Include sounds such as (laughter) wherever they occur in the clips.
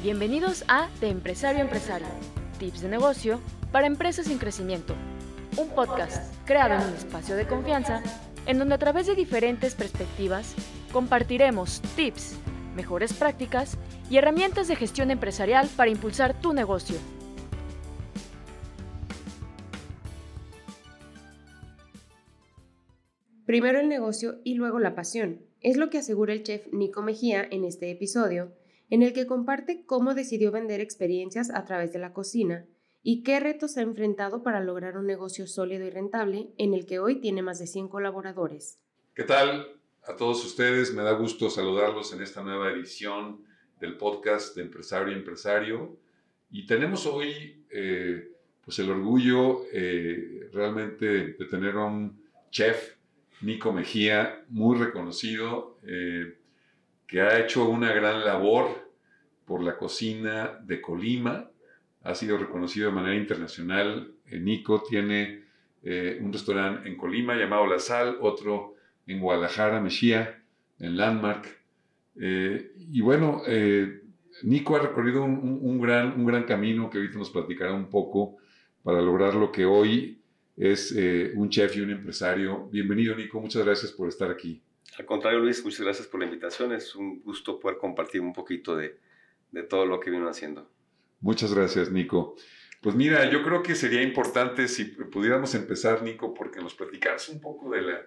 Bienvenidos a De Empresario a Empresario, tips de negocio para empresas en crecimiento. Un podcast creado en un espacio de confianza en donde a través de diferentes perspectivas compartiremos tips, mejores prácticas y herramientas de gestión empresarial para impulsar tu negocio. Primero el negocio y luego la pasión. Es lo que asegura el chef Nico Mejía en este episodio, en el que comparte cómo decidió vender experiencias a través de la cocina y qué retos ha enfrentado para lograr un negocio sólido y rentable en el que hoy tiene más de 100 colaboradores. ¿Qué tal a todos ustedes? Me da gusto saludarlos en esta nueva edición del podcast de Empresario y Empresario. Y tenemos hoy eh, pues el orgullo eh, realmente de tener a un chef, Nico Mejía, muy reconocido, eh, que ha hecho una gran labor por la cocina de Colima. Ha sido reconocido de manera internacional. Nico tiene un restaurante en Colima llamado La Sal, otro en Guadalajara, Mejía, en Landmark. y bueno, Nico ha recorrido un, gran, un gran camino que ahorita nos platicará un poco para lograr lo que hoy es eh, un chef y un empresario. Bienvenido, Nico. Muchas gracias por estar aquí. Al contrario, Luis, muchas gracias por la invitación. Es un gusto poder compartir un poquito de, de todo lo que vino haciendo. Muchas gracias, Nico. Pues mira, yo creo que sería importante si pudiéramos empezar, Nico, porque nos platicaras un poco de la,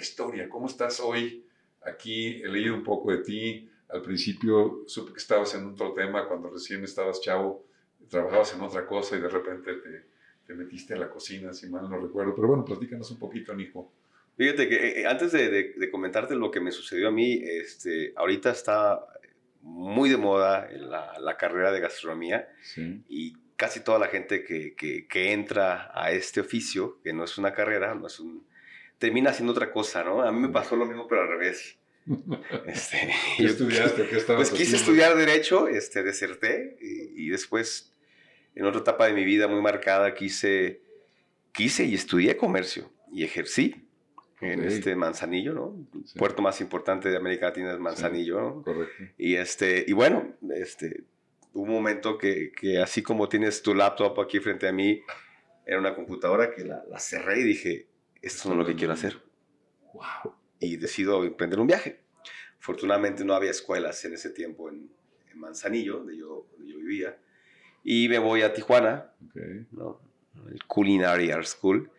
historia. ¿Cómo estás hoy? Aquí he leído un poco de ti al principio supe que estabas en otro tema cuando recién estabas chavo, trabajabas en otra cosa y de repente te, te metiste a la cocina, si mal no recuerdo. Pero bueno, platícanos un poquito, Nico. Fíjate que eh, antes de, de, comentarte lo que me sucedió a mí, este, ahorita está muy de moda la, la carrera de gastronomía y casi toda la gente que, que, que, entra a este oficio, que no es una carrera, no es un, termina haciendo otra cosa, ¿no? A mí me pasó lo mismo, pero al revés. (laughs) Este, ¿Qué estudiaste? ¿Qué estabas Pues quise estudiar Derecho, este, deserté y, después, en otra etapa de mi vida muy marcada, quise, quise y estudié comercio y ejercí en este Manzanillo, ¿no? El puerto más importante de América Latina es Manzanillo, ¿no? Correcto. Y, este, y bueno, este, un momento que, que, así como tienes tu laptop aquí frente a mí, era una computadora que la, la cerré y dije, esto no es lo que quiero hacer. ¡Wow! y decido emprender un viaje. Afortunadamente no había escuelas en ese tiempo en, Manzanillo, donde yo, yo, vivía, y me voy a Tijuana, ¿no? el Culinary Art School,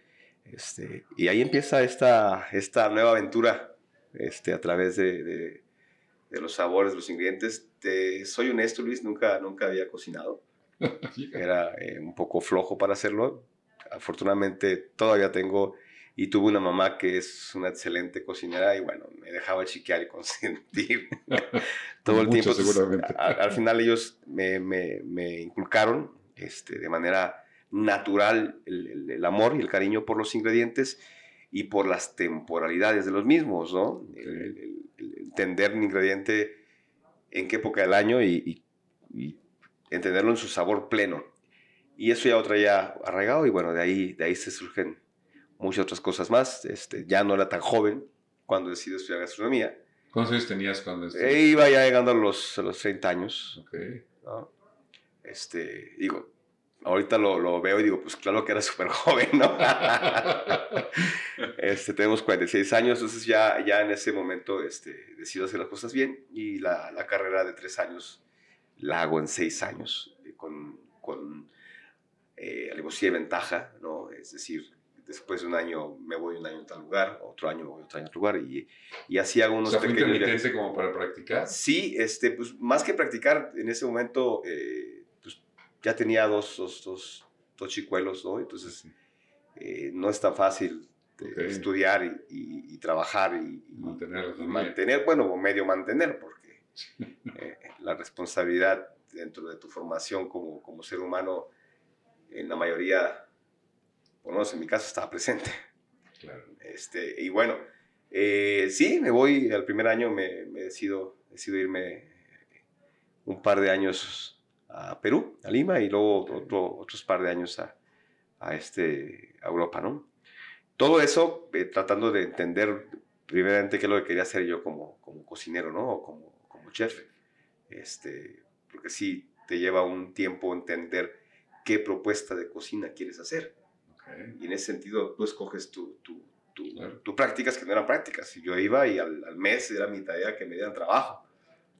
este, y ahí empieza esta, esta nueva aventura este, a través de, de, los sabores, los ingredientes. Te, soy honesto, Luis, nunca, nunca había cocinado. (laughs) Era eh, un poco flojo para hacerlo. Afortunadamente todavía tengo y tuve una mamá que es una excelente cocinera y bueno, me dejaba chiquear y (laughs) consentir (laughs) todo el tiempo. al, final ellos me, me, me, inculcaron este, de manera natural el, el, amor y el cariño por los ingredientes y por las temporalidades de los mismos, ¿no? El, entender un ingrediente en qué época del año y, y, entenderlo en su sabor pleno. Y eso ya lo traía arraigado y bueno, de ahí, de ahí se surgen muchas otras cosas más. Este, ya no era tan joven cuando decidí estudiar gastronomía. ¿Cuántos años tenías cuando estudiaste? Eh, iba ya llegando a los, a los 30 años. Okay. Este, digo, ahorita lo, lo, veo y digo, pues claro que era súper (laughs) joven, ¿no? (laughs) este, tenemos 46 años, entonces ya, ya en ese momento este, decido hacer las cosas bien y la, la carrera de tres años la hago en seis años eh, con, con eh, alevosía de ventaja, ¿no? Es decir, después de un año me voy un año a tal lugar, otro año me voy a otro año a otro lugar y, y así hago unos o sea, pequeños como para practicar? Sí, este, pues más que practicar, en ese momento eh, ya tenía dos, dos, dos, dos chicuelos, ¿no? Entonces eh, no es tan fácil okay. estudiar y, y, trabajar y, mantener, y mantener, bueno, medio mantener, porque eh, la responsabilidad dentro de tu formación como, como ser humano en la mayoría por lo menos en mi caso estaba presente. Claro. Este, y bueno, eh, sí, me voy, al primer año me, me decido, decido irme un par de años a Perú, a Lima, y luego otro, otros par de años a, a, este, a Europa, ¿no? Todo eso eh, tratando de entender primeramente qué es lo que quería hacer yo como, como cocinero, ¿no? O como, como chef. Este, porque sí, te lleva un tiempo entender qué propuesta de cocina quieres hacer. Y en ese sentido, tú escoges tu, tu, tu, prácticas que no eran prácticas. Yo iba y al, al, mes era mi tarea que me dieran trabajo.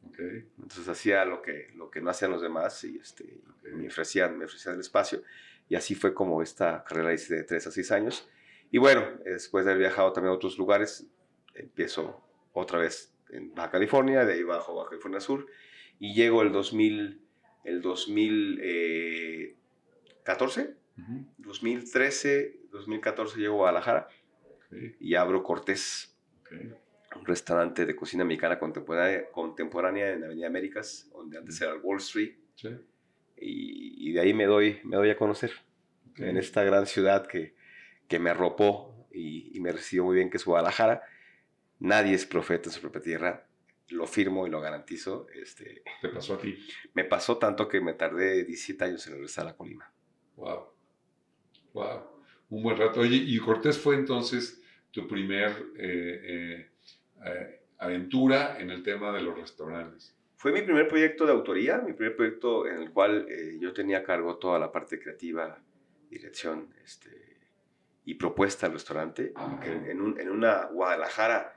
Entonces hacía lo que, lo que no hacían los demás y este, me, ofrecían, me ofrecían el espacio. Y así fue como esta carrera hice de 3 a 6 años. Y bueno, después de haber viajado también a otros lugares, empiezo otra vez en Baja California, de ahí bajo Baja California Sur, y llego el 2000, el 2014, 2013, 2014 llego a Guadalajara y abro Cortés, un restaurante de cocina mexicana contemporánea, contemporánea en Avenida Américas, donde antes era el Wall Street. Y, y, de ahí me doy, me doy a conocer en esta gran ciudad que, que me arropó y, y, me recibió muy bien, que es Guadalajara. Nadie es profeta en su propia tierra, lo firmo y lo garantizo. Este, ¿Te pasó a ti? Me pasó tanto que me tardé 17 años en regresar a Colima. Wow. Wow. Un buen rato. Oye, y Cortés fue entonces tu primer eh, eh, eh, aventura en el tema de los restaurantes. Fue mi primer proyecto de autoría, mi primer proyecto en el cual yo tenía a cargo toda la parte creativa, dirección este, y propuesta del restaurante. En, en, una Guadalajara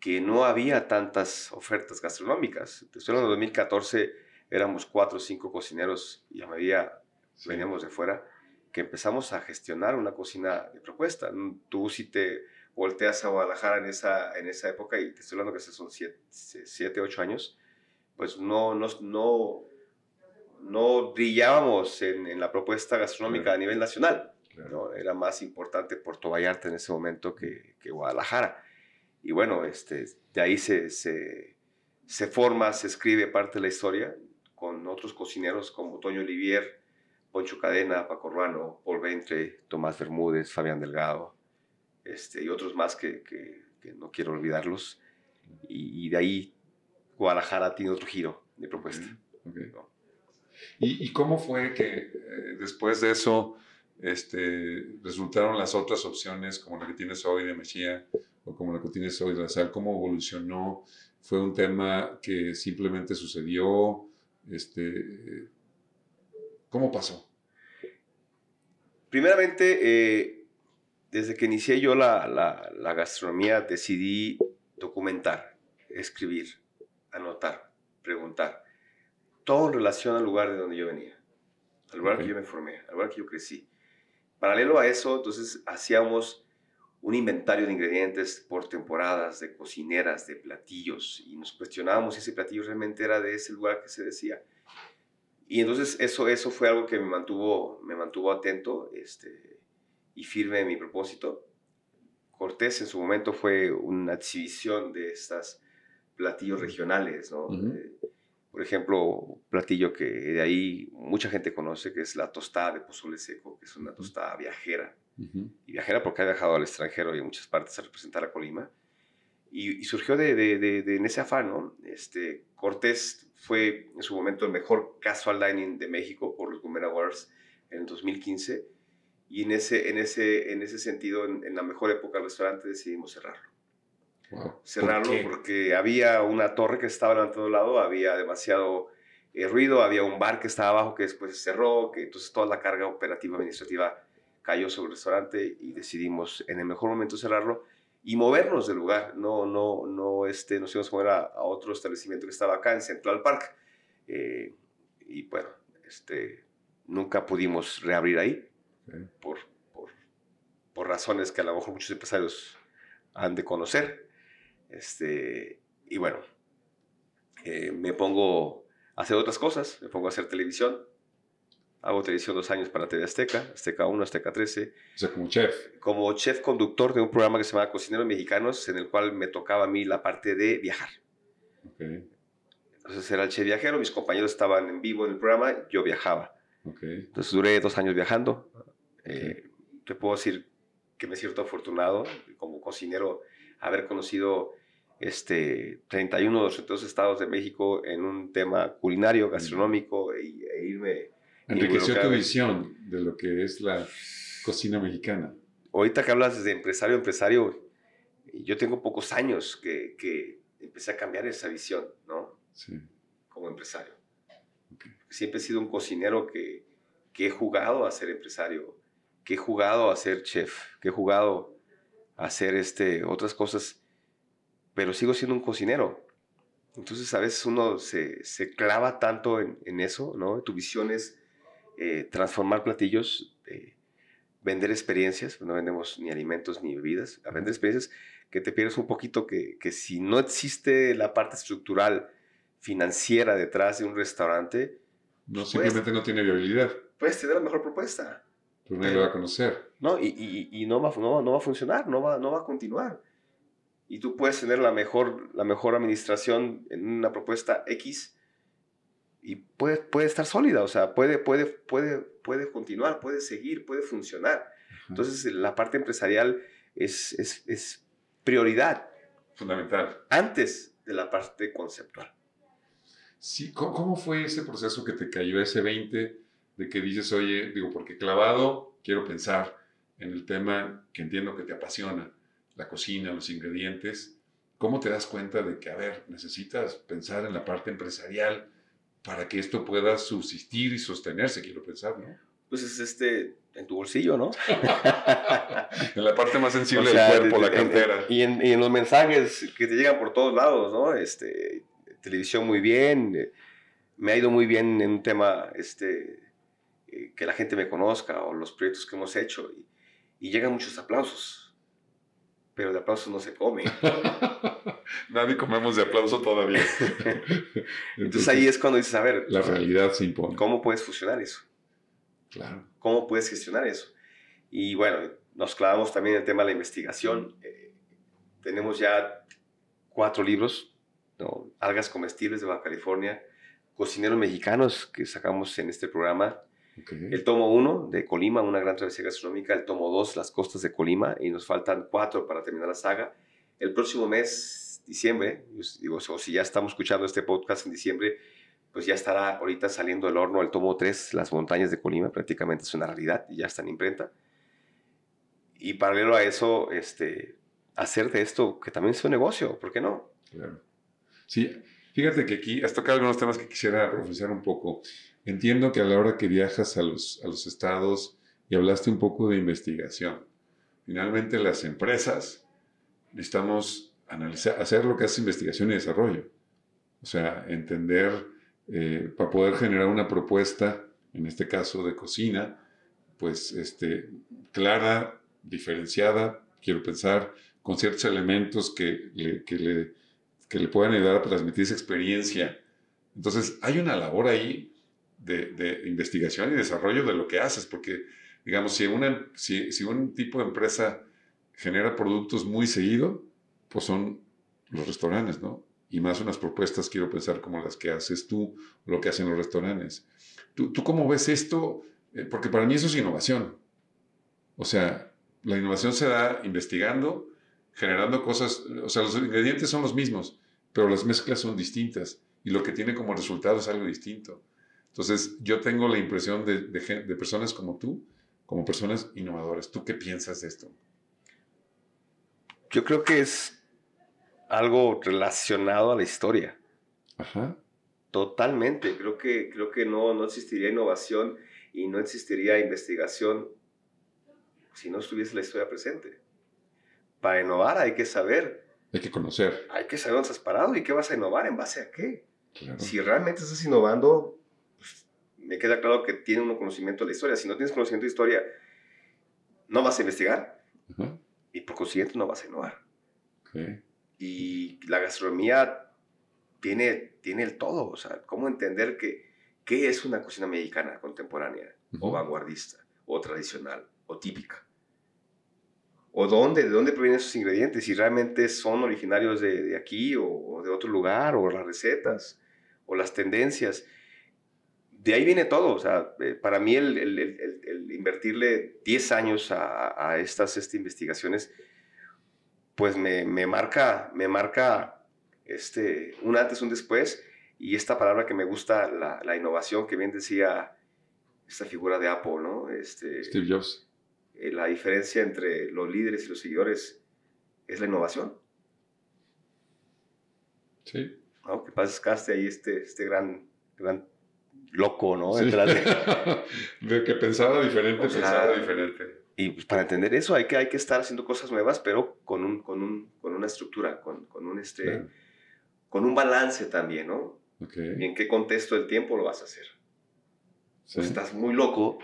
que no había tantas ofertas gastronómicas. Te estoy hablando de 2014, éramos cuatro o cinco cocineros y a medida veníamos de fuera, que empezamos a gestionar una cocina de propuesta. Tú si te volteas a Guadalajara en esa, en esa época, y te estoy hablando que son siete, siete ocho años, pues no, no, no, no brillábamos en, en, la propuesta gastronómica a nivel nacional. ¿no? Era más importante Puerto Vallarta en ese momento que, que Guadalajara. Y bueno, este, de ahí se, se, se, forma, se escribe parte de la historia con otros cocineros como Toño Olivier, Poncho Cadena, Paco Ruano, Paul Ventre, Tomás Bermúdez, Fabián Delgado, este, y otros más que, que, no quiero olvidarlos. Y, de ahí Guadalajara tiene otro giro de propuesta. ¿Y, ¿Y, cómo fue que eh, después de eso este, resultaron las otras opciones como la que tienes hoy de Mejía o como la que tienes hoy de la sal? ¿Cómo evolucionó? ¿Fue un tema que simplemente sucedió? Este, ¿Cómo pasó? Primeramente, eh, desde que inicié yo la, la, gastronomía, decidí documentar, escribir, anotar, preguntar, todo en relación al lugar de donde yo venía, al lugar que yo me formé, al lugar que yo crecí. Paralelo a eso, entonces hacíamos un inventario de ingredientes por temporadas, de cocineras, de platillos, y nos cuestionábamos si ese platillo realmente era de ese lugar que se decía. Y entonces eso, eso fue algo que me mantuvo, me mantuvo atento este, y firme en mi propósito. Cortés en su momento fue una exhibición de estas platillos regionales, ¿no? Eh, por ejemplo, platillo que de ahí mucha gente conoce, que es la tostada de pozole seco, que es una tostada viajera. Y viajera porque ha viajado al extranjero y en muchas partes a representar a Colima. Y, surgió de, de, de, en ese afán, ¿no? Este, Cortés fue en su momento el mejor casual dining de México por los Gourmet Awards en el 2015 y en ese, en ese, en ese sentido, en, la mejor época del restaurante decidimos cerrarlo. Cerrarlo porque había una torre que estaba en todo lado, había demasiado eh, ruido, había un bar que estaba abajo que después se cerró, que entonces toda la carga operativa administrativa cayó sobre el restaurante y decidimos en el mejor momento cerrarlo y movernos del lugar. No, no, no, este, nos íbamos a mover a, otro establecimiento que estaba acá en Central Park. Eh, y bueno, este, nunca pudimos reabrir ahí por, por, por, razones que a lo mejor muchos empresarios han de conocer. Este, y bueno, eh, me pongo a hacer otras cosas, me pongo a hacer televisión, Hago televisión dos años para TV Azteca, Azteca 1, Azteca 13. O sea, como chef. Como chef conductor de un programa que se llama Cocineros Mexicanos, en el cual me tocaba a mí la parte de viajar. Okay. Entonces era el chef viajero, mis compañeros estaban en vivo en el programa, yo viajaba. Okay. Entonces duré dos años viajando. Eh, te puedo decir que me siento afortunado como cocinero haber conocido este, 31 de los 32 estados de México en un tema culinario, gastronómico, e, e irme Enriqueció tu visión de lo que es la cocina mexicana. Ahorita que hablas de empresario empresario, yo tengo pocos años que, empecé a cambiar esa visión, ¿no? Sí. Como empresario. siempre he sido un cocinero que, que he jugado a ser empresario, que he jugado a ser chef, que he jugado a hacer este, otras cosas, pero sigo siendo un cocinero. Entonces a veces uno se, se clava tanto en, en, eso, ¿no? Tu visión es eh, transformar platillos, eh, vender experiencias, no vendemos ni alimentos ni bebidas, a vender experiencias que te pierdes un poquito que, que si no existe la parte estructural financiera detrás de un restaurante, no, simplemente no tiene viabilidad. Puedes tener la mejor propuesta. Pero nadie lo va a conocer. No, y, y, y no, va, no, no, va a funcionar, no va, no va a continuar. Y tú puedes tener la mejor, la mejor administración en una propuesta X y puede, puede estar sólida, o sea, puede, puede, puede, puede continuar, puede seguir, puede funcionar. Entonces, la parte empresarial es, es, es prioridad. Fundamental. Antes de la parte conceptual. Sí, ¿cómo, fue ese proceso que te cayó ese 20 de que dices, oye, digo, porque clavado, quiero pensar en el tema que entiendo que te apasiona, la cocina, los ingredientes. ¿Cómo te das cuenta de que, a ver, necesitas pensar en la parte empresarial para que esto pueda subsistir y sostenerse, quiero pensar, ¿no? Pues es este, en tu bolsillo, ¿no? (laughs) en la parte más sensible del cuerpo, la cartera. y, en, y, en, los mensajes que te llegan por todos lados, ¿no? Este, televisión muy bien, eh, me ha ido muy bien en un tema este, eh, que la gente me conozca o los proyectos que hemos hecho y, y llegan muchos aplausos, pero de aplausos no se come. (laughs) Nadie comemos de aplauso todavía. (laughs) Entonces, Entonces, ahí es cuando dices, a ver, la realidad se impone. ¿Cómo puedes fusionar eso? Claro. ¿Cómo puedes gestionar eso? Y bueno, nos clavamos también en el tema de la investigación. Eh, tenemos ya cuatro libros ¿no? Algas comestibles de Baja California, cocineros mexicanos que sacamos en este programa. Okay. El tomo 1 de Colima, una gran travesía gastronómica. El tomo 2, las costas de Colima. Y nos faltan cuatro para terminar la saga. El próximo mes, diciembre, digo, o si ya estamos escuchando este podcast en diciembre, pues ya estará ahorita saliendo del horno el tomo 3, Las montañas de Colima. Prácticamente es una realidad y ya está en imprenta. Y paralelo a eso, este, hacer de esto que también es un negocio, ¿por qué no? Claro. Sí, fíjate que aquí has tocado algunos temas que quisiera profundizar un poco. Entiendo que a la hora que viajas a los, a los estados y hablaste un poco de investigación, finalmente las empresas necesitamos analizar, hacer lo que hace investigación y desarrollo. O sea, entender, eh, para poder generar una propuesta, en este caso de cocina, pues este, clara, diferenciada, quiero pensar, con ciertos elementos que le, que le que le puedan ayudar a transmitir esa experiencia. Entonces, hay una labor ahí de, investigación y desarrollo de lo que haces, porque, digamos, si, una, si un tipo de empresa genera productos muy seguido, pues son los restaurantes, ¿no? Y más unas propuestas, quiero pensar, como las que haces tú, lo que hacen los restaurantes. ¿Tú, tú cómo ves esto? Eh, porque para mí eso es innovación. O sea, la innovación se da investigando, generando cosas, o sea, los ingredientes son los mismos, pero las mezclas son distintas y lo que tiene como resultado es algo distinto. Entonces, yo tengo la impresión de, de, de personas como tú, como personas innovadoras. ¿Tú qué piensas de esto? Yo creo que es algo relacionado a la historia. Ajá. Totalmente. Creo que, creo que no, no existiría innovación y no existiría investigación si no estuviese la historia presente para innovar hay que saber. Hay que conocer. Hay que saber dónde estás parado y qué vas a innovar, en base a qué. Si realmente estás innovando, me queda claro que tiene un conocimiento de la historia. Si no tienes conocimiento de historia, no vas a investigar y por consiguiente no vas a innovar. Y la gastronomía tiene, tiene el todo. O sea, cómo entender que, qué es una cocina mexicana contemporánea, o vanguardista, o tradicional, o típica o dónde, de dónde provienen esos ingredientes, si realmente son originarios de, de aquí o, de otro lugar, o las recetas, o las tendencias. De ahí viene todo. O sea, eh, para mí el, el, el, el, invertirle 10 años a, a estas, estas, investigaciones, pues me, me, marca, me marca este, un antes, un después, y esta palabra que me gusta, la, la innovación, que bien decía esta figura de Apple, ¿no? Este, Steve Jobs eh, la diferencia entre los líderes y los seguidores es la innovación. Sí. ¿No? Que pasaste ahí este, este gran, gran loco, ¿no? (laughs) de... que pensaba diferente, pensaba diferente. Y pues, para entender eso hay que, hay que estar haciendo cosas nuevas, pero con, un, con, un, con una estructura, con, con un, este, con un balance también, ¿no? ¿Y en qué contexto del tiempo lo vas a hacer? Pues, estás muy loco.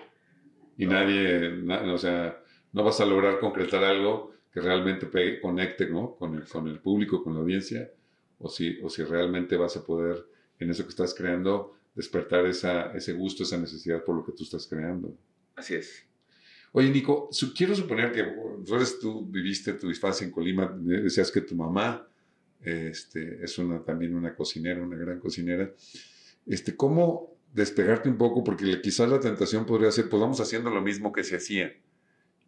Y nadie, o sea, no vas a lograr concretar algo que realmente conecte ¿no? con, el, con el público, con la audiencia, o si, o si realmente vas a poder, en eso que estás creando, despertar esa, ese gusto, esa necesidad por lo que tú estás creando. Así es. Oye, Nico, quiero suponer que tú, tú viviste tu infancia en Colima, decías que tu mamá este, es una, también una cocinera, una gran cocinera. Este, ¿Cómo despegarte un poco? Porque quizás la tentación podría ser, pues vamos haciendo lo mismo que se hacía.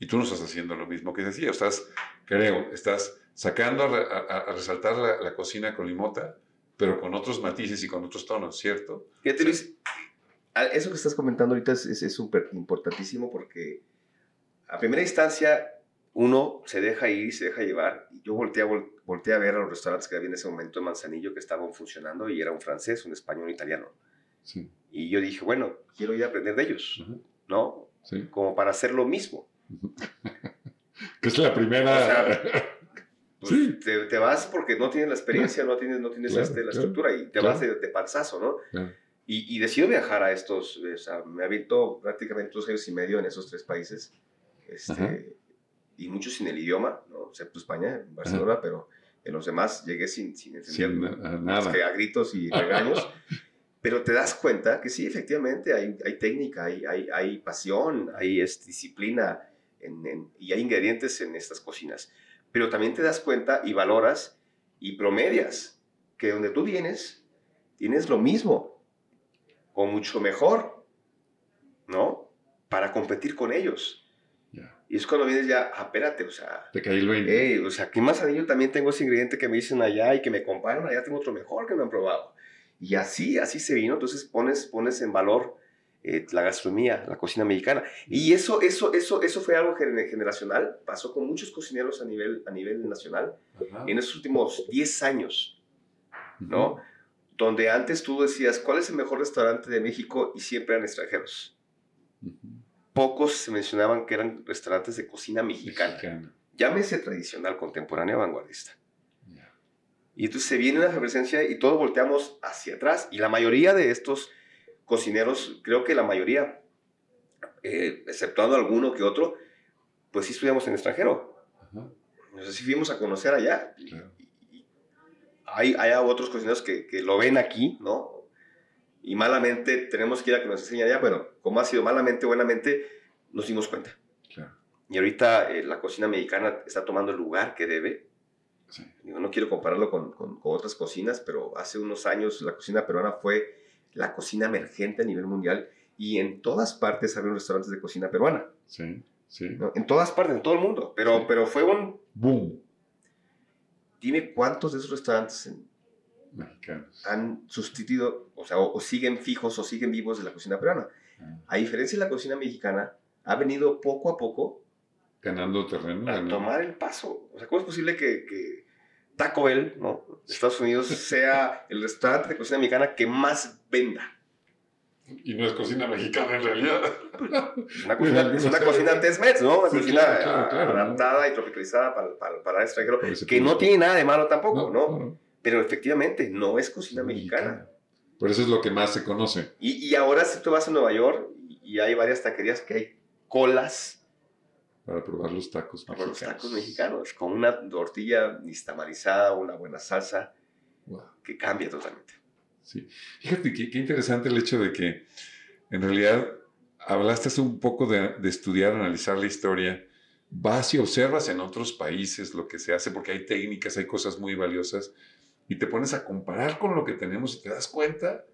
Y tú no estás haciendo lo mismo que se hacía. Estás, creo, estás sacando a, resaltar la, cocina con limota, pero con otros matices y con otros tonos, ¿cierto? Fíjate, Luis, eso que estás comentando ahorita es súper importantísimo porque a primera instancia uno se deja ir y se deja llevar. Yo volteé a, volteé a ver a los restaurantes que había en ese momento en Manzanillo que estaban funcionando y era un francés, un español, un italiano. Y yo dije, bueno, quiero ir a aprender de ellos, ¿no? Como para hacer lo mismo. (laughs) que es la primera... (laughs) Pues, te, vas porque no tienes la experiencia, no tienes, no tienes este, la estructura y te vas de, panzazo, ¿no? Y, y, decido viajar a estos, o sea, me habito prácticamente dos años y medio en esos tres países. Este, y mucho sin el idioma, ¿no? excepto España, Barcelona, pero en los demás llegué sin, sin entender nada. Que a gritos y (laughs) regaños. pero te das cuenta que sí, efectivamente, hay, hay técnica, hay, hay, hay, pasión, hay disciplina en, y hay ingredientes en estas cocinas. Pero también te das cuenta y valoras y promedias que donde tú vienes, tienes lo mismo o mucho mejor, ¿no? Para competir con ellos. Y es cuando vienes ya, ah, espérate, o sea. Te caí el 20. o sea, ¿qué más anillo también tengo ese ingrediente que me dicen allá y que me comparan? Allá tengo otro mejor que no han probado. Y así, así se vino. Entonces pones, pones en valor eh, la gastronomía, la cocina mexicana. Y eso, eso, eso, eso fue algo generacional. Pasó con muchos cocineros a nivel, a nivel nacional en estos últimos 10 años, ¿no? Donde antes tú decías, ¿cuál es el mejor restaurante de México? Y siempre eran extranjeros pocos se mencionaban que eran restaurantes de cocina mexicana. Llámese tradicional, contemporánea, vanguardista. Y entonces se viene una efervescencia y todos volteamos hacia atrás. Y la mayoría de estos cocineros, creo que la mayoría, eh, exceptuando alguno que otro, pues sí estudiamos en extranjero. Entonces sí fuimos a conocer allá. hay, hay otros cocineros que, que, lo ven aquí, ¿no? y malamente tenemos que ir a que nos enseñe allá. Bueno, como ha sido malamente, buenamente, nos dimos cuenta. Y ahorita eh, la cocina mexicana está tomando el lugar que debe. Yo no quiero compararlo con, con, otras cocinas, pero hace unos años la cocina peruana fue la cocina emergente a nivel mundial y en todas partes había restaurantes de cocina peruana. Sí, sí. En todas partes, en todo el mundo. Pero, pero fue un... Boom. Dime cuántos de esos restaurantes en han sustituido, o sea, o, siguen fijos o siguen vivos de la cocina peruana. Ah. A diferencia de la cocina mexicana, ha venido poco a poco ganando terreno. A tomar el paso. O sea, ¿cómo es posible que, Taco Bell, ¿no? Estados Unidos, (laughs) sea el restaurante de cocina mexicana que más venda? Y no es cocina mexicana en realidad. Una (laughs) cocina, es una cocina Tex-Mex, ¿no? Una cocina adaptada y tropicalizada para, para, para el extranjero, que no tiene nada de malo tampoco, ¿no? pero efectivamente no es cocina mexicana. Por eso es lo que más se conoce. Y, ahora si tú vas a Nueva York y hay varias taquerías que hay colas. Para probar los tacos para mexicanos. los tacos mexicanos, con una tortilla nistamarizada, una buena salsa, que cambia totalmente. Fíjate qué, interesante el hecho de que en realidad hablaste un poco de, de estudiar, analizar la historia, vas y observas en otros países lo que se hace, porque hay técnicas, hay cosas muy valiosas, y te pones a comparar con lo que tenemos y te das cuenta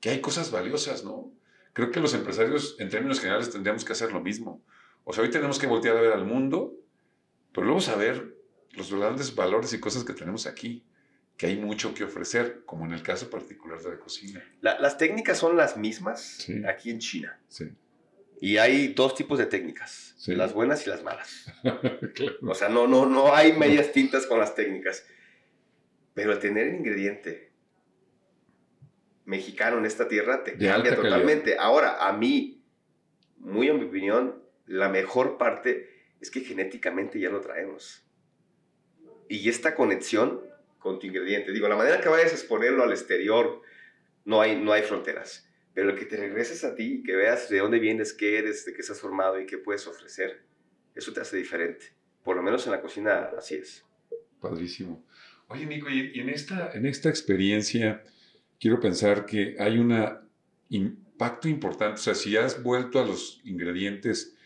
que hay cosas valiosas, ¿no? Creo que los empresarios, en términos generales, tendríamos que hacer lo mismo. O sea, hoy tenemos que voltear a ver al mundo, pero luego saber los grandes valores y cosas que tenemos aquí, que hay mucho que ofrecer, como en el caso particular de la cocina. las técnicas son las mismas aquí en China. Sí. Y hay dos tipos de técnicas, las buenas y las malas. (laughs) O sea, no, no, no hay medias tintas con las técnicas. Pero el tener el ingrediente mexicano en esta tierra te cambia totalmente. Ahora, a mí, muy en mi opinión, la mejor parte es que genéticamente ya lo traemos. Y esta conexión con tu ingrediente, digo, la manera que vayas a exponerlo al exterior, no hay, no hay fronteras. Pero el que te regreses a ti que veas de dónde vienes, qué eres, de qué estás formado y qué puedes ofrecer, eso te hace diferente. Por lo menos en la cocina así es. Padrísimo. Oye, Nico, y en esta, en esta experiencia quiero pensar que hay un impacto importante. O sea, si has vuelto a los ingredientes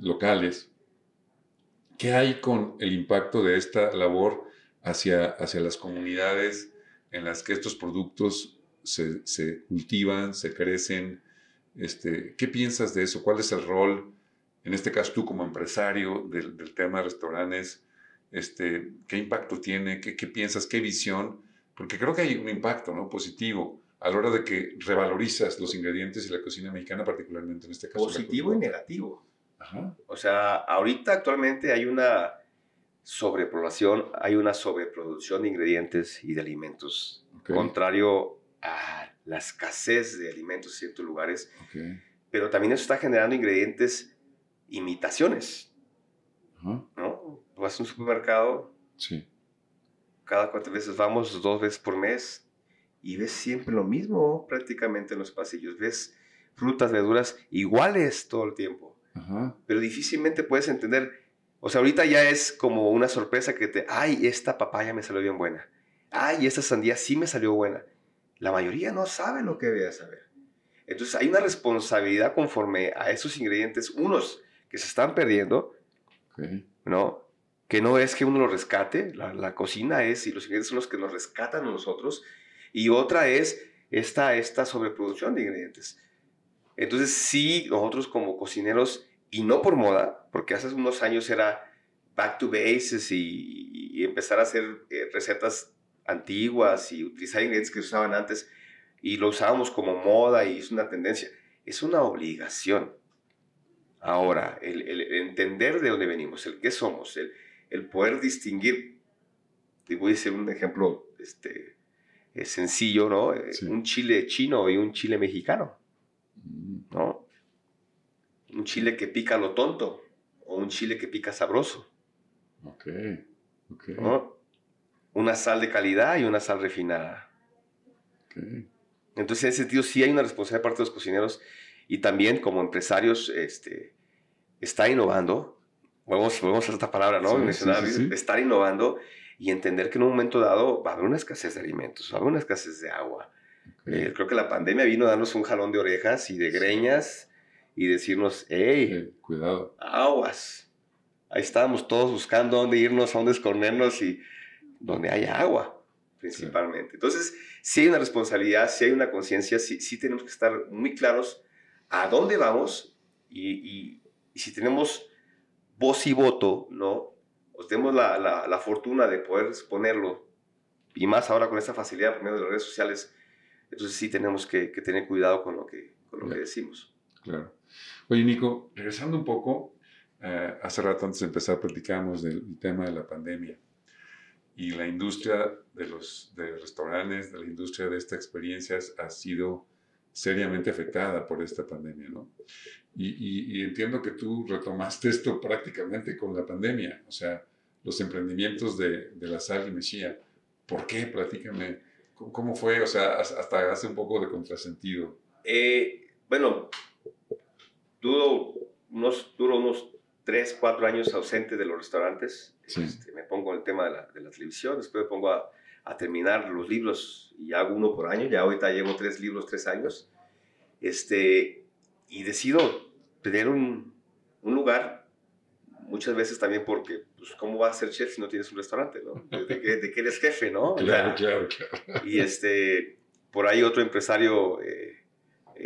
locales, ¿qué hay con el impacto de esta labor hacia, hacia las comunidades en las que estos productos se, se cultivan, se crecen? Este, ¿Qué piensas de eso? ¿Cuál es el rol, en este caso tú como empresario del, del tema de restaurantes? Este, ¿Qué impacto tiene? ¿Qué, ¿Qué, piensas? ¿Qué visión? Porque creo que hay un impacto ¿no? positivo a la hora de que revalorizas los ingredientes y la cocina mexicana, particularmente en este caso. Positivo y negativo. Ajá. O sea, ahorita actualmente hay una sobrepoblación, hay una sobreproducción de ingredientes y de alimentos, contrario a la escasez de alimentos en ciertos lugares. Pero también eso está generando ingredientes, imitaciones. ¿no? Vas a un supermercado. Sí. Cada cuatro veces vamos, dos veces por mes, y ves siempre lo mismo prácticamente en los pasillos. Ves frutas, verduras iguales todo el tiempo. Pero difícilmente puedes entender. O sea, ahorita ya es como una sorpresa que te, ay, esta papaya me salió bien buena. Ay, esta sandía sí me salió buena. La mayoría no sabe lo que debe saber. Entonces hay una responsabilidad conforme a esos ingredientes, unos que se están perdiendo, ¿no? Que no es que uno lo rescate, la, la, cocina es, y los ingredientes son los que nos rescatan a nosotros, y otra es esta, esta sobreproducción de ingredientes. Entonces sí, nosotros como cocineros, y no por moda, porque hace unos años era back to bases y, empezar a hacer eh, recetas antiguas y utilizar ingredientes que se usaban antes y lo usábamos como moda y es una tendencia. Es una obligación. Ahora, el, el entender de dónde venimos, el qué somos, el, el poder distinguir, te voy a decir un ejemplo este, es sencillo, ¿no? Eh, un chile chino y un chile mexicano, mm. ¿no? Un chile que pica lo tonto o un chile que pica sabroso. Ok, ok. Una sal de calidad y una sal refinada. Okay. Entonces, en ese sentido, sí hay una responsabilidad de parte de los cocineros y también como empresarios, este, está innovando. Volvemos, volvemos a esta palabra, ¿no? estar innovando y entender que en un momento dado va a haber una escasez de alimentos, va a haber una escasez de agua. Eh, creo que la pandemia vino a darnos un jalón de orejas y de greñas y decirnos, hey, cuidado. Aguas. Ahí estábamos todos buscando dónde irnos, a dónde escondernos y donde haya agua, principalmente. Entonces, si hay una responsabilidad, si hay una conciencia, sí, sí, tenemos que estar muy claros a dónde vamos y, y, y si tenemos voz y voto, ¿no? pues tenemos la, la, fortuna de poder exponerlo, y más ahora con esta facilidad por medio de las redes sociales, entonces sí tenemos que, que tener cuidado con lo que, con lo que decimos. Claro. Oye, Nico, regresando un poco, eh, hace rato antes de empezar platicamos del tema de la pandemia y la industria de los de restaurantes, de la industria de estas experiencias ha sido seriamente afectada por esta pandemia, ¿no? Y, entiendo que tú retomaste esto prácticamente con la pandemia, o sea, los emprendimientos de, de la sal y Mejía. ¿Por qué? Platícame. ¿Cómo, fue? O sea, hasta hace un poco de contrasentido. Eh, bueno, duro unos, duro unos 3, 4 años ausente de los restaurantes. Este, me pongo en el tema de la, de la televisión, después me pongo a, a, terminar los libros y hago uno por año. Ya ahorita llevo tres libros, tres años. Este, y decido tener un, un, lugar, muchas veces también porque, pues, ¿cómo vas a ser chef si no tienes un restaurante, no? De, que, eres jefe, ¿no? (laughs) Claro, claro, claro. Y este, por ahí otro empresario eh,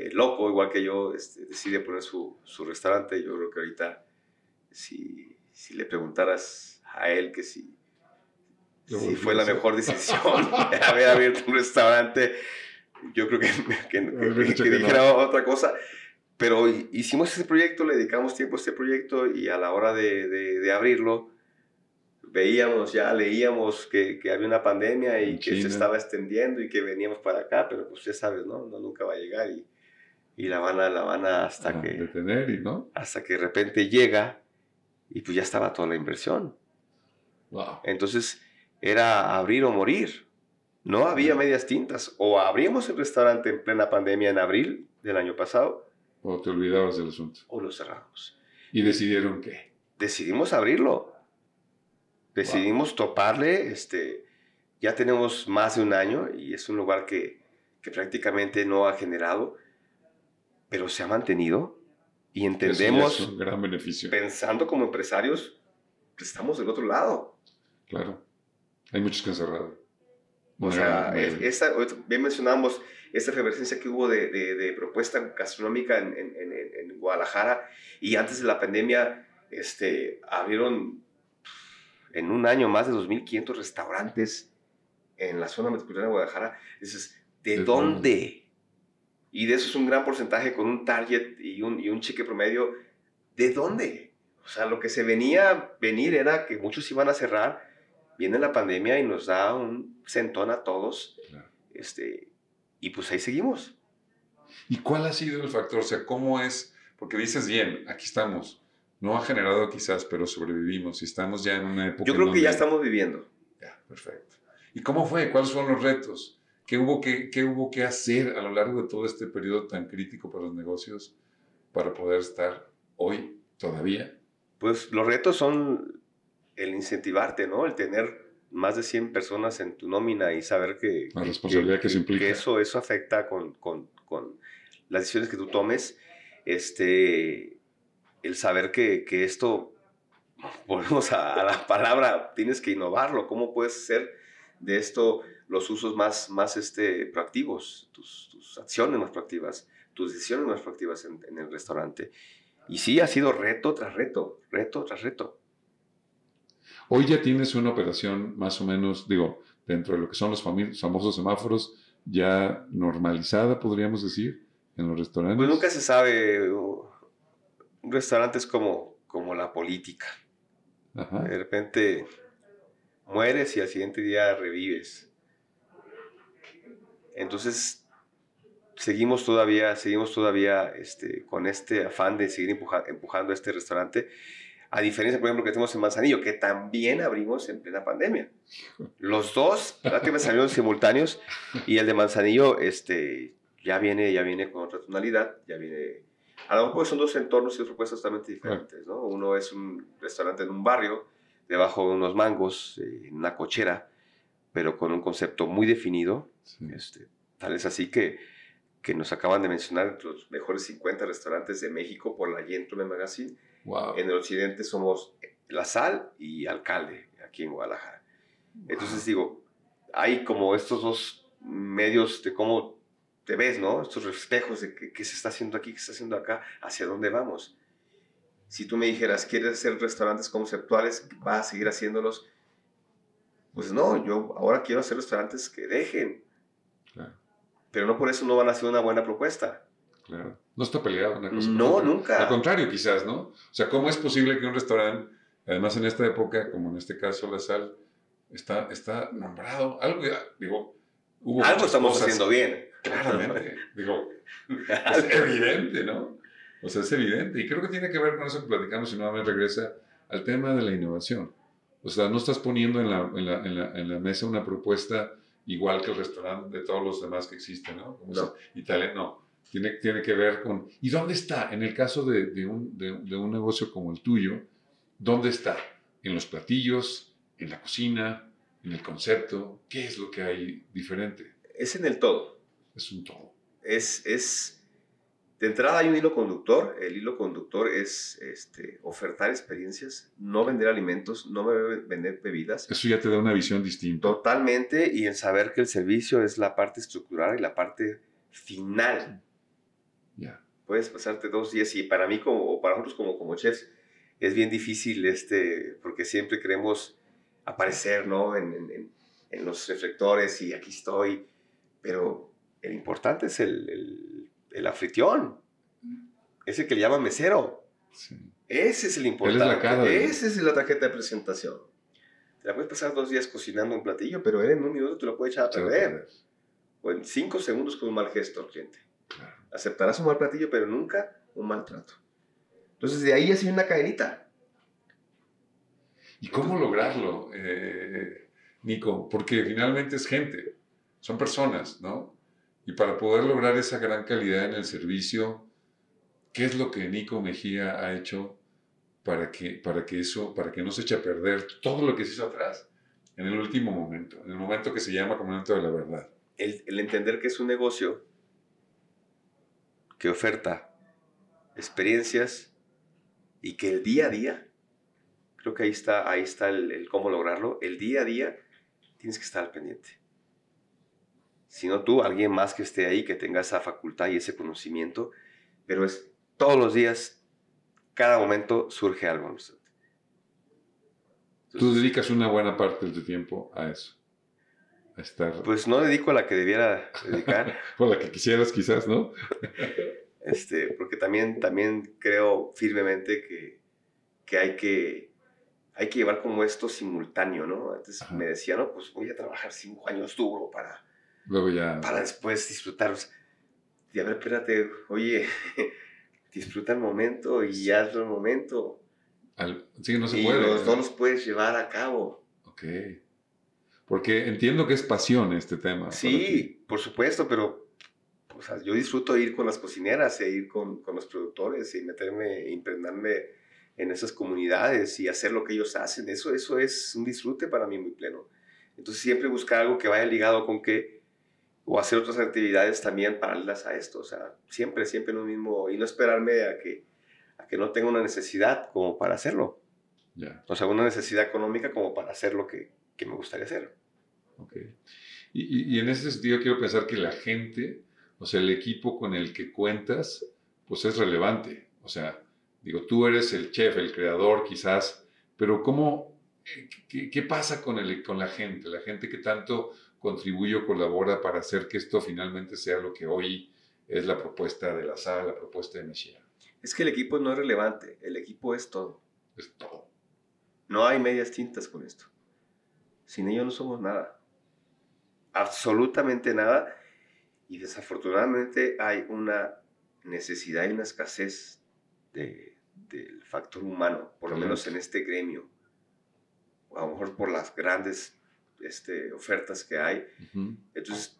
eh, loco, igual que yo, este, decide poner su, su, restaurante. Yo creo que ahorita, si, si le preguntaras a él que si, si fue la mejor decisión (laughs) haber abierto un restaurante, yo creo que, que, que dijera otra cosa. Pero hicimos ese proyecto, le dedicamos tiempo a este proyecto y a la hora de, de, abrirlo, veíamos ya, leíamos que, que había una pandemia y que se estaba extendiendo y que veníamos para acá, pero pues ya sabes, ¿no? no nunca va a llegar y, y la van a, la van a hasta que... Detener y no. Hasta que de repente llega y pues ya estaba toda la inversión. Wow. Entonces era abrir o morir. No había medias tintas. O abríamos el restaurante en plena pandemia en abril del año pasado. O te olvidabas del asunto. O lo cerramos. ¿Y decidieron qué? Decidimos abrirlo. Decidimos toparle. Este, ya tenemos más de un año y es un lugar que, que prácticamente no ha generado, pero se ha mantenido y entendemos, es un gran beneficio. pensando como empresarios, que estamos del otro lado. Claro. Hay muchos que han cerrado. O sea, esa, bien mencionamos esta efervescencia que hubo de, de, propuesta gastronómica en, en, en, Guadalajara y antes de la pandemia este, abrieron en un año más de 2.500 restaurantes en la zona metropolitana de Guadalajara. Dices, ¿de, dónde? Y de eso es un gran porcentaje con un target y un, y un cheque promedio. ¿De dónde? O sea, lo que se venía venir era que muchos iban a cerrar. Viene la pandemia y nos da un sentón a todos. Este, y pues ahí seguimos. ¿Y cuál ha sido el factor? O sea, ¿cómo es? Porque dices bien, aquí estamos. No ha generado quizás, pero sobrevivimos y estamos ya en una época. Yo creo que ya estamos viviendo. Ya, perfecto. ¿Y cómo fue? ¿Cuáles fueron los retos? ¿Qué hubo que, qué hubo que hacer a lo largo de todo este periodo tan crítico para los negocios para poder estar hoy todavía? Pues los retos son el incentivarte, ¿no? El tener más de 100 personas en tu nómina y saber que... La responsabilidad que, implica. Que eso, eso afecta con, con, con, las decisiones que tú tomes. Este, el saber que, que esto, (laughs) volvemos a, a, la palabra, tienes que innovarlo. ¿Cómo puedes hacer de esto los usos más, más este, proactivos, tus, tus acciones más proactivas, tus decisiones más proactivas en, en, el restaurante. Y sí, ha sido reto tras reto, reto tras reto. Hoy ya tienes una operación más o menos, digo, dentro de lo que son los famosos semáforos, ya normalizada, podríamos decir, en los restaurantes. Pues nunca se sabe. Un restaurante es como, como la política. Ajá. De repente mueres y al siguiente día revives. Entonces, seguimos todavía, seguimos todavía este, con este afán de seguir empujando este restaurante, a diferencia, por ejemplo, que tenemos en Manzanillo, que también abrimos en plena pandemia. Los dos prácticamente salieron simultáneos y el de Manzanillo este, ya, viene, ya viene con otra tonalidad, ya viene... A lo mejor son dos entornos y dos propuestas totalmente diferentes, ¿no? Uno es un restaurante en un barrio, debajo de unos mangos, eh, en una cochera, pero con un concepto muy definido. Este, tal es así que, que nos acaban de mencionar los mejores 50 restaurantes de México por la Gentleman Magazine. En el occidente somos La Sal y Alcalde, aquí en Guadalajara. Entonces digo, hay como estos dos medios de cómo te ves, ¿no? Estos espejos de qué, se está haciendo aquí, qué se está haciendo acá, hacia dónde vamos. Si tú me dijeras, ¿quieres hacer restaurantes conceptuales? ¿Vas a seguir haciéndolos? Pues no, yo ahora quiero hacer restaurantes que dejen. Claro. Pero no por eso no van a ser una buena propuesta. Claro. No está peleado una cosa. No, nunca. Al contrario, quizás, ¿no? O sea, ¿cómo es posible que un restaurante, además en esta época, como en este caso La Sal, está, está nombrado? Algo, digo, hubo Algo estamos haciendo bien. Claramente. (laughs) digo, es evidente, ¿no? O sea, es evidente. Y creo que tiene que ver con eso que platicamos y nuevamente regresa al tema de la innovación. O sea, no estás poniendo en la, en la, en la, en la mesa una propuesta igual que el restaurante de todos los demás que existen, ¿no? Como no. Italia, no. Tiene, tiene que ver con... ¿Y dónde está? En el caso de, de, un, de, de un negocio como el tuyo, ¿dónde está? ¿En los platillos? ¿En la cocina? ¿En el concepto? ¿Qué es lo que hay diferente? Es en el todo. Es un todo. Es, es de entrada hay un hilo conductor. El hilo conductor es este, ofertar experiencias, no vender alimentos, no vender bebidas. Eso ya te da una visión distinta. Totalmente, y en saber que el servicio es la parte estructural y la parte final. Ya. Puedes pasarte dos días y para mí como, o para nosotros como, como chefs es bien difícil este, porque siempre queremos aparecer ¿no? en, en, en los reflectores y aquí estoy, pero el importante es el, el el anfitrión. Ese que le llaman mesero. Ese es el importante. Es la Esa es la tarjeta de presentación. Te la puedes pasar dos días cocinando un platillo, pero él en un minuto te lo puede echar a perder. O en cinco segundos con un mal gesto al cliente. Aceptarás un mal platillo, pero nunca un maltrato. Entonces de ahí sido una cadenita. ¿Y cómo lograrlo, eh, Nico? Porque finalmente es gente, son personas, ¿no? Y para poder lograr esa gran calidad en el servicio, ¿qué es lo que Nico Mejía ha hecho para que, para que eso, para que no se eche a perder todo lo que se hizo atrás en el último momento, en el momento que se llama como momento de la verdad? El, el entender que es un negocio que oferta experiencias y que el día a día, creo que ahí está, ahí está el, cómo lograrlo, el día a día tienes que estar al pendiente. Si no tú, alguien más que esté ahí, que tenga esa facultad y ese conocimiento, pero es todos los días, cada momento surge algo. tú dedicas una buena parte de tu tiempo a eso. A estar... Pues no dedico a la que debiera dedicar. (laughs) Por la que quisieras quizás, ¿no? (laughs) Este, porque también, también creo firmemente que, que, hay que hay que llevar como esto simultáneo, ¿no? Antes me decía, no, pues voy a trabajar cinco años duro para, Luego ya... para después disfrutar. Y a ver, espérate, oye, (laughs) disfruta el momento y hazlo el momento. Sí, no se y puede. Los dos los puedes llevar a cabo. Ok. Porque entiendo que es pasión este tema. Sí, por supuesto, pero o sea, yo disfruto ir con las cocineras e ir con, con los productores y meterme, impregnarme en esas comunidades y hacer lo que ellos hacen. Eso, eso es un disfrute para mí muy pleno. Entonces siempre buscar algo que vaya ligado con que, o hacer otras actividades también paralelas a esto. O sea, siempre, siempre lo mismo y no esperarme a que, a que no tenga una necesidad como para hacerlo. Ya. O sea, una necesidad económica como para hacer lo que, que me gustaría hacer. Ok. Y, y, y, en ese sentido quiero pensar que la gente o sea, el equipo con el que cuentas, pues es relevante. O sea, digo, tú eres el chef, el creador quizás, pero ¿cómo, qué, qué pasa con, el, con la gente? La gente que tanto contribuye o colabora para hacer que esto finalmente sea lo que hoy es la propuesta de la sala, la propuesta de Meshia. Es que el equipo no es relevante, el equipo es todo. Es todo. No hay medias tintas con esto. Sin ellos no somos nada. Absolutamente nada. Y desafortunadamente hay una necesidad y una escasez de, del factor humano, por lo menos en este gremio. A lo mejor por las grandes este, ofertas que hay. Entonces,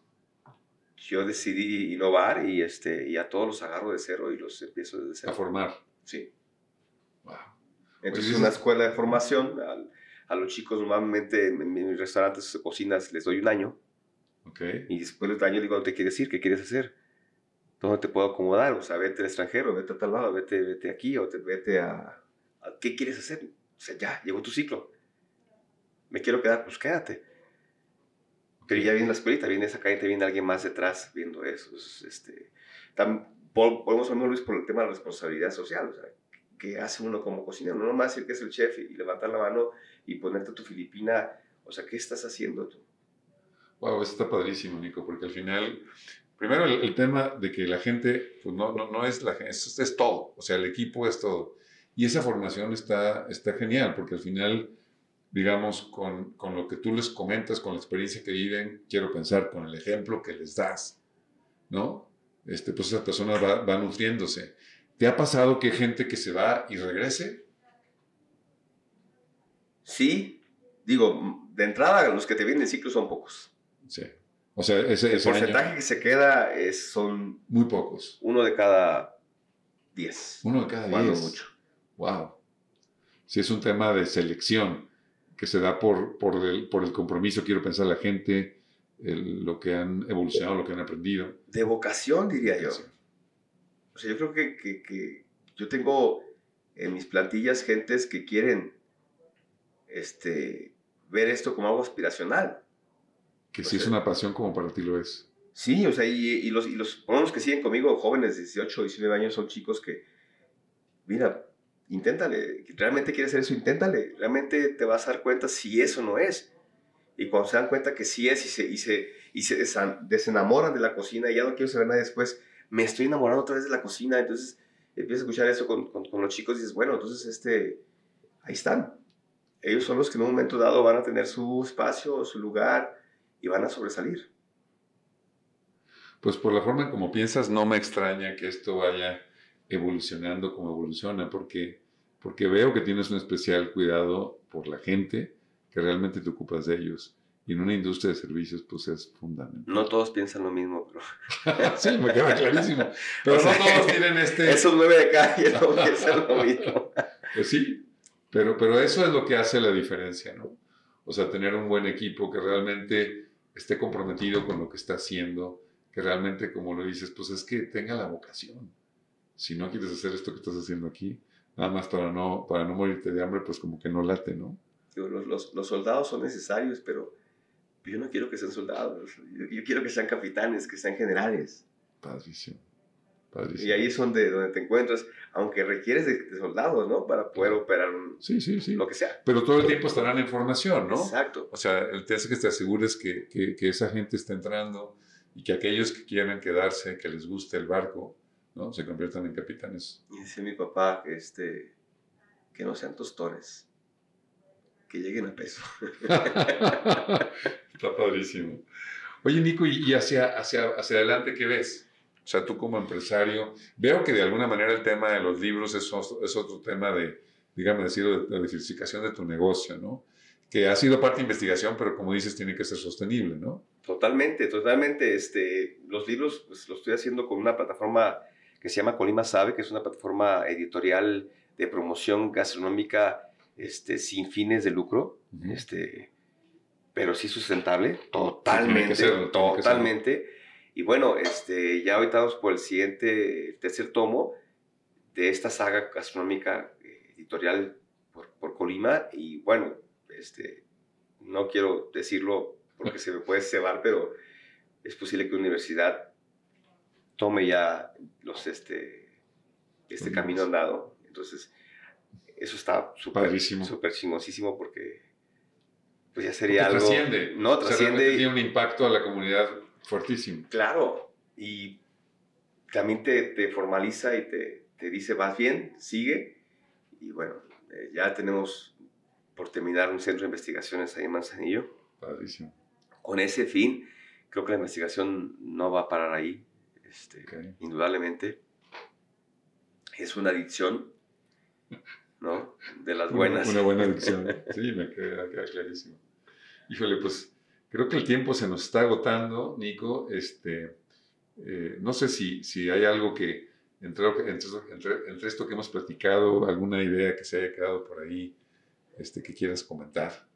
yo decidí innovar y, este, y a todos los agarro de cero y los empiezo desde cero. A formar. Sí. Wow. Entonces, es una escuela de formación. A, a los chicos, normalmente en, mis restaurantes de cocinas les doy un año Okay. Y después del año digo, ¿dónde quieres ir? ¿Qué quieres hacer? ¿Dónde te puedo acomodar? O sea, vete al extranjero, vete a tal lado, vete, vete aquí, o te, vete a, a, ¿Qué quieres hacer? O sea, ya, llegó tu ciclo. Me quiero quedar, pues quédate. Pero ya viene la escuelita, viene esa calle, viene alguien más detrás viendo eso. este, tam, podemos hablar, Luis, por el tema de la responsabilidad social. O sea, ¿qué hace uno como cocinero? No nomás decir que es el chef y, levantar la mano y ponerte tu filipina. O sea, ¿qué estás haciendo tú? Wow, eso está padrísimo, Nico, porque al final, primero el, el tema de que la gente, pues no, no, no es la gente, es, es, todo, o sea, el equipo es todo. Y esa formación está, está genial, porque al final, digamos, con, con lo que tú les comentas, con la experiencia que viven, quiero pensar, con el ejemplo que les das, ¿no? Este, pues esa persona va, va nutriéndose. ¿Te ha pasado que hay gente que se va y regrese? Sí, digo, de entrada los que te vienen en ciclo son pocos. Sí. O sea, ese, el ese porcentaje año, que se queda es, son muy pocos. uno de cada diez. Uno de cada diez. mucho. Wow. Sí, es un tema de selección que se da por, por, el, por el compromiso, quiero pensar, la gente, el- lo que han evolucionado, lo que han aprendido. De vocación, diría yo. Sí. O sea, yo creo que, que- que yo tengo en mis plantillas gentes que quieren este, ver esto como algo aspiracional. Que O si es sea- una pasión como para ti lo es. Sí, o sea, y, y los, y los, por lo menos que siguen conmigo, jóvenes de 18, 19 años, son chicos que, mira, inténtale, realmente quieres hacer eso, inténtale, realmente te vas a dar cuenta si eso no es. Y cuando se dan cuenta que sí es y se, y se, y se desenamoran de la cocina y ya no quiero saber nada después, me estoy enamorando otra vez de la cocina, entonces empiezas a escuchar eso con, con, con los chicos y dices, bueno, entonces este, ahí están. ellos son los que en un momento dado van a tener su espacio, su lugar y van a sobresalir. Pues por la forma como piensas, no me extraña que esto vaya evolucionando como evoluciona, porque, porque veo que tienes un especial cuidado por la gente, que realmente te ocupas de ellos. Y en una industria de servicios, pues es fundamental. No todos piensan lo mismo, pero... (laughs) sí, me queda clarísimo. Pero no todos tienen este... Esos nueve de calle (laughs) no piensan lo mismo. Pues sí, pero, pero eso es lo que hace la diferencia, ¿no? O sea, tener un buen equipo que realmente esté comprometido con lo que está haciendo, que realmente, como lo dices, pues es que tenga la vocación. Si no quieres hacer esto que estás haciendo aquí, nada más para no, para no morirte de hambre, pues como que no late, ¿no? Los, los, los soldados son necesarios, pero yo no quiero que sean soldados. Yo, quiero que sean capitanes, que sean generales. Padrísimo. Y ahí es donde, donde te encuentras, aunque requieres de, soldados, ¿no? Para poder operar sí, sí, sí. lo que sea. Pero todo el tiempo estarán en formación, ¿no? Exacto. O sea, te hace que te asegures que, que, que, esa gente está entrando y que aquellos que quieran quedarse, que les guste el barco, ¿no? Se conviertan en capitanes. Y decía mi papá, este, que no sean tostones, que lleguen a peso. (laughs) está padrísimo. Oye, Nico, ¿y hacia, hacia, hacia adelante qué ves? O sea, tú como empresario, veo que de alguna manera el tema de los libros es, es otro tema de, digamos, decir, de, de diversificación de tu negocio, ¿no? Que ha sido parte de investigación, pero como dices, tiene que ser sostenible, ¿no? Totalmente, totalmente. Este, los libros pues, los estoy haciendo con una plataforma que se llama Colima Sabe, que es una plataforma editorial de promoción gastronómica este, sin fines de lucro, este, pero sí sustentable, totalmente, totalmente. Y bueno, este, ya ahorita vamos por el siguiente, tercer tomo de esta saga gastronómica eh, editorial por, por, Colima. Y bueno, este, no quiero decirlo porque se me puede cebar, pero es posible que universidad tome ya los, este, este camino andado. Entonces, eso está súper chingosísimo porque pues ya sería algo... Trasciende. No, trasciende. tiene un impacto a la comunidad Fuertísimo. Claro, y también te, te formaliza y te, te, dice, vas bien, sigue. Y bueno, eh, ya tenemos por terminar un centro de investigaciones ahí en Manzanillo. Padrísimo. Con ese fin, creo que la investigación no va a parar ahí, este, indudablemente. Es una adicción, ¿no? De las buenas. Una, buena adicción, (laughs) sí, me queda, queda clarísimo. Híjole, pues Creo que el tiempo se nos está agotando, Nico. Este, eh, no sé si, si hay algo que, entre, entre, esto que hemos platicado, alguna idea que se haya quedado por ahí, este, que quieras comentar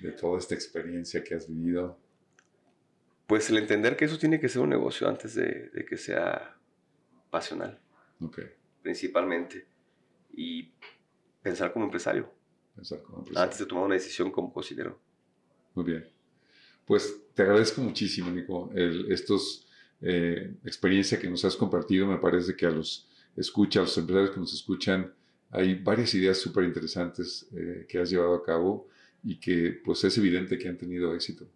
de toda esta experiencia que has vivido. Pues el entender que eso tiene que ser un negocio antes de, de que sea pasional. Okay. Principalmente. Y pensar como empresario. Pensar como empresario. Antes de tomar una decisión como cocinero. Muy bien. Pues te agradezco muchísimo, Nico, estos eh, experiencia que nos has compartido. Me parece que a los escucha, a los empresarios que nos escuchan, hay varias ideas súper interesantes eh, que has llevado a cabo y que pues es evidente que han tenido éxito.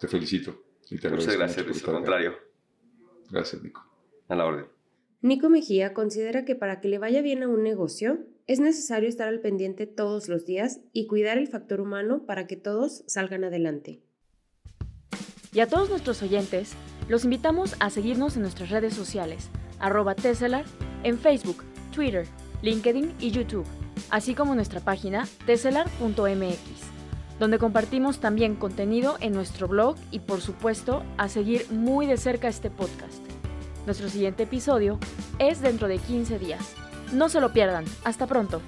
Te felicito. Y te Muchas gracias, Luis, al contrario. Gracias, Nico. A la orden. Nico Mejía considera que para que le vaya bien a un negocio es necesario estar al pendiente todos los días y cuidar el factor humano para que todos salgan adelante. Y a todos nuestros oyentes, los invitamos a seguirnos en nuestras redes sociales, arroba Tesselar, en Facebook, Twitter, LinkedIn y YouTube, así como nuestra página tesselar.mx, donde compartimos también contenido en nuestro blog y por supuesto a seguir muy de cerca este podcast. Nuestro siguiente episodio es dentro de 15 días. No se lo pierdan. Hasta pronto.